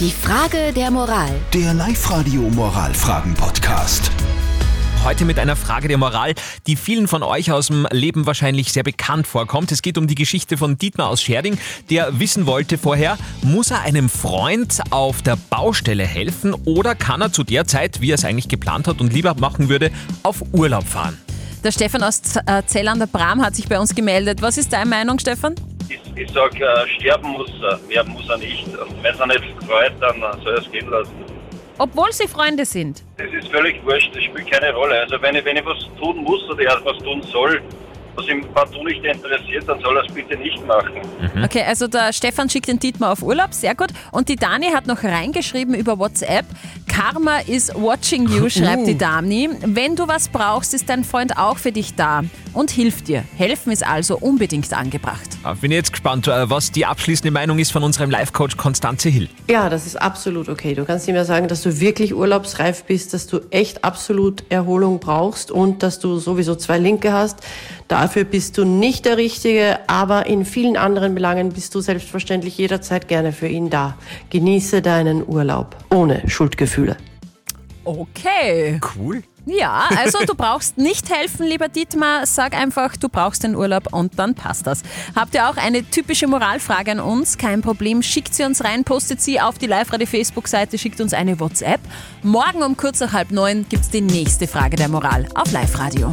Die Frage der Moral. Der Live-Radio Moralfragen-Podcast. Heute mit einer Frage der Moral, die vielen von euch aus dem Leben wahrscheinlich sehr bekannt vorkommt. Es geht um die Geschichte von Dietmar aus Scherding, der wissen wollte vorher, muss er einem Freund auf der Baustelle helfen oder kann er zu der Zeit, wie er es eigentlich geplant hat und lieber machen würde, auf Urlaub fahren? Der Stefan aus äh, Zell an der Bram hat sich bei uns gemeldet. Was ist deine Meinung, Stefan? Ich, ich sag, äh, sterben muss er, mehr muss er nicht. Und wenn er nicht freut, dann äh, soll er es gehen lassen. Obwohl sie Freunde sind. Das ist völlig wurscht, das spielt keine Rolle. Also wenn ich, wenn ich was tun muss oder er was tun soll, was ihm partout nicht interessiert, dann soll er es bitte nicht machen. Okay, also der Stefan schickt den Dietmar auf Urlaub, sehr gut. Und die Dani hat noch reingeschrieben über WhatsApp. Karma is watching you, schreibt die Dani. Wenn du was brauchst, ist dein Freund auch für dich da und hilft dir. Helfen ist also unbedingt angebracht. Ah, Bin jetzt gespannt, äh, was die abschließende Meinung ist von unserem Live-Coach Konstanze Hill. Ja, das ist absolut okay. Du kannst ihm ja sagen, dass du wirklich urlaubsreif bist, dass du echt absolut Erholung brauchst und dass du sowieso zwei Linke hast. Dafür bist du nicht der Richtige, aber in vielen anderen Belangen bist du selbstverständlich jederzeit gerne für ihn da. Genieße deinen Urlaub ohne Schuldgefühle. Okay. Cool. Ja, also du brauchst nicht helfen, lieber Dietmar. Sag einfach, du brauchst den Urlaub und dann passt das. Habt ihr auch eine typische Moralfrage an uns? Kein Problem, schickt sie uns rein, postet sie auf die Live-Radio-Facebook-Seite, schickt uns eine WhatsApp. Morgen um kurz nach halb neun gibt's die nächste Frage der Moral auf Live-Radio.